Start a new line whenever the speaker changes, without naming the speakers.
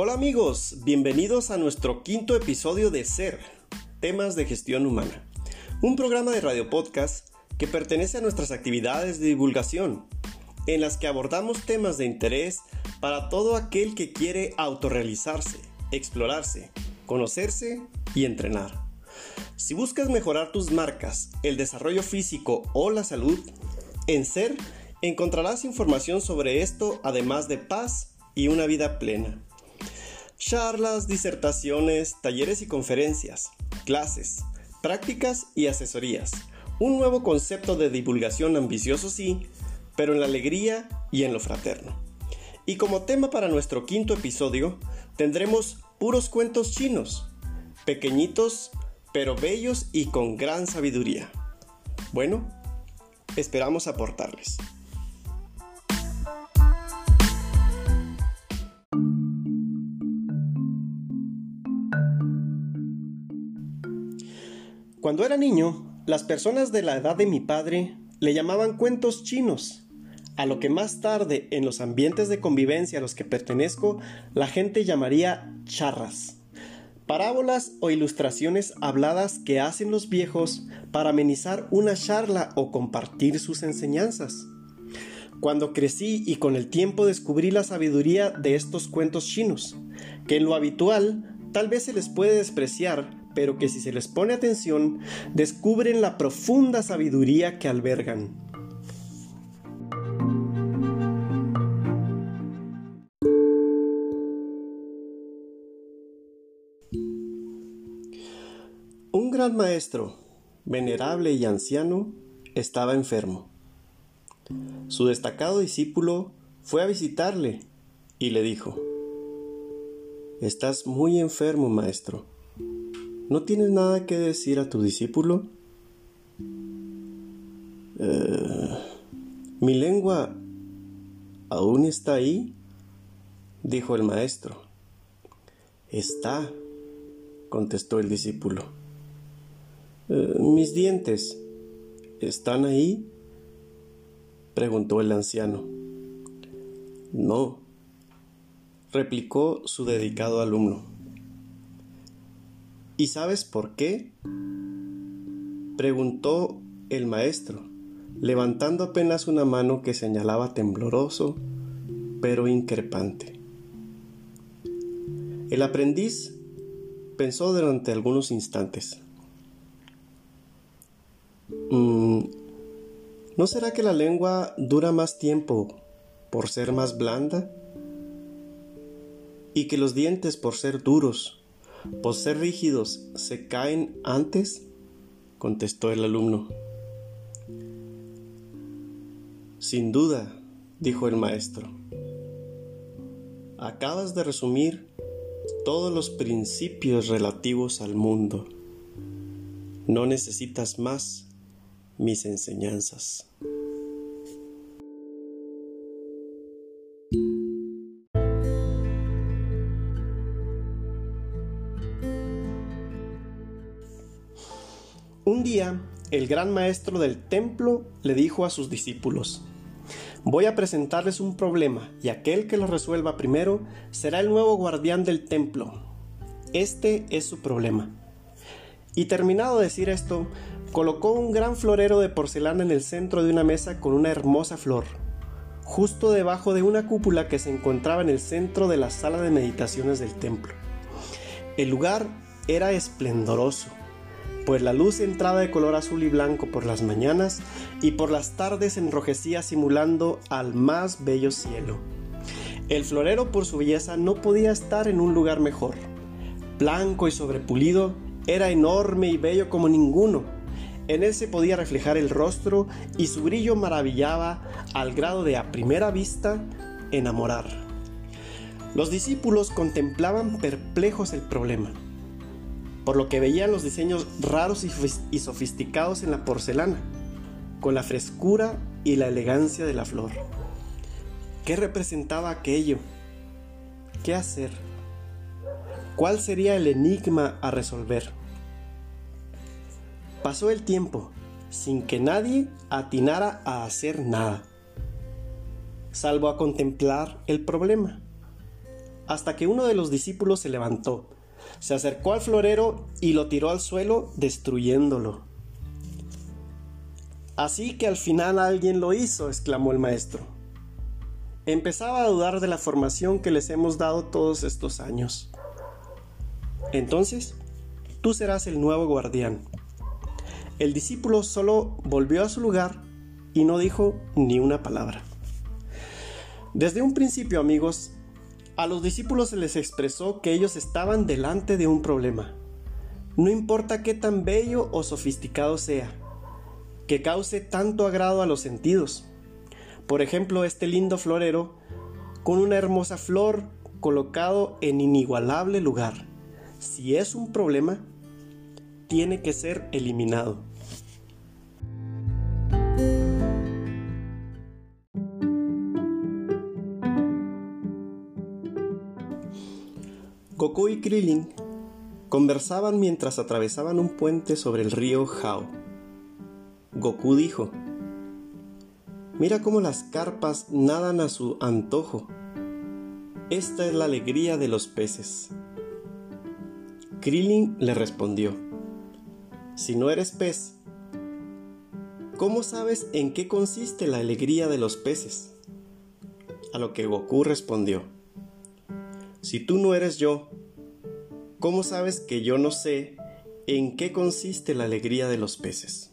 Hola amigos, bienvenidos a nuestro quinto episodio de Ser, temas de gestión humana, un programa de radio podcast que pertenece a nuestras actividades de divulgación, en las que abordamos temas de interés para todo aquel que quiere autorrealizarse, explorarse, conocerse y entrenar. Si buscas mejorar tus marcas, el desarrollo físico o la salud, en Ser encontrarás información sobre esto además de paz y una vida plena charlas, disertaciones, talleres y conferencias, clases, prácticas y asesorías. Un nuevo concepto de divulgación ambicioso sí, pero en la alegría y en lo fraterno. Y como tema para nuestro quinto episodio, tendremos puros cuentos chinos, pequeñitos, pero bellos y con gran sabiduría. Bueno, esperamos aportarles. Cuando era niño, las personas de la edad de mi padre le llamaban cuentos chinos, a lo que más tarde en los ambientes de convivencia a los que pertenezco la gente llamaría charras. Parábolas o ilustraciones habladas que hacen los viejos para amenizar una charla o compartir sus enseñanzas. Cuando crecí y con el tiempo descubrí la sabiduría de estos cuentos chinos, que en lo habitual tal vez se les puede despreciar pero que si se les pone atención, descubren la profunda sabiduría que albergan. Un gran maestro, venerable y anciano, estaba enfermo. Su destacado discípulo fue a visitarle y le dijo, Estás muy enfermo, maestro ¿No tienes nada que decir a tu discípulo? Eh, ¿Mi lengua aún está ahí? dijo el maestro. Está, contestó el discípulo. Eh, ¿Mis dientes están ahí? preguntó el anciano. No, replicó su dedicado alumno. ¿Y sabes por qué? preguntó el maestro, levantando apenas una mano que señalaba tembloroso, pero increpante. El aprendiz pensó durante algunos instantes. Mm, ¿No será que la lengua dura más tiempo por ser más blanda? ¿Y que los dientes por ser duros por ser rígidos, ¿se caen antes? contestó el alumno. Sin duda, dijo el maestro. Acabas de resumir todos los principios relativos al mundo. No necesitas más mis enseñanzas. Un día, el gran maestro del templo le dijo a sus discípulos, Voy a presentarles un problema y aquel que lo resuelva primero será el nuevo guardián del templo. Este es su problema. Y terminado de decir esto, colocó un gran florero de porcelana en el centro de una mesa con una hermosa flor, justo debajo de una cúpula que se encontraba en el centro de la sala de meditaciones del templo. El lugar era esplendoroso pues la luz entraba de color azul y blanco por las mañanas y por las tardes enrojecía simulando al más bello cielo. El florero por su belleza no podía estar en un lugar mejor. Blanco y sobrepulido, era enorme y bello como ninguno. En él se podía reflejar el rostro y su brillo maravillaba al grado de a primera vista enamorar. Los discípulos contemplaban perplejos el problema por lo que veían los diseños raros y, sofisticados en la porcelana, con la frescura y la elegancia de la flor. ¿Qué representaba aquello? ¿Qué hacer? ¿Cuál sería el enigma a resolver? Pasó el tiempo sin que nadie atinara a hacer nada, salvo a contemplar el problema. hasta que uno de los discípulos se levantó, se acercó al florero y lo tiró al suelo, destruyéndolo. Así que al final alguien lo hizo, exclamó el maestro. Empezaba a dudar de la formación que les hemos dado todos estos años. Entonces, tú serás el nuevo guardián. El discípulo solo volvió a su lugar y no dijo ni una palabra. Desde un principio, amigos, a los discípulos se les expresó que ellos estaban delante de un problema. No importa qué tan bello o sofisticado sea, que cause tanto agrado a los sentidos. Por ejemplo, este lindo florero con una hermosa flor colocado en inigualable lugar. Si es un problema, tiene que ser eliminado. Goku y Krillin conversaban mientras atravesaban un puente sobre el río Hao. Goku dijo, Mira cómo las carpas nadan a su antojo. Esta es la alegría de los peces. Krillin le respondió, Si no eres pez, ¿cómo sabes en qué consiste la alegría de los peces? A lo que Goku respondió, Si tú no eres yo, ¿cómo sabes que yo no sé en qué consiste la alegría de los peces?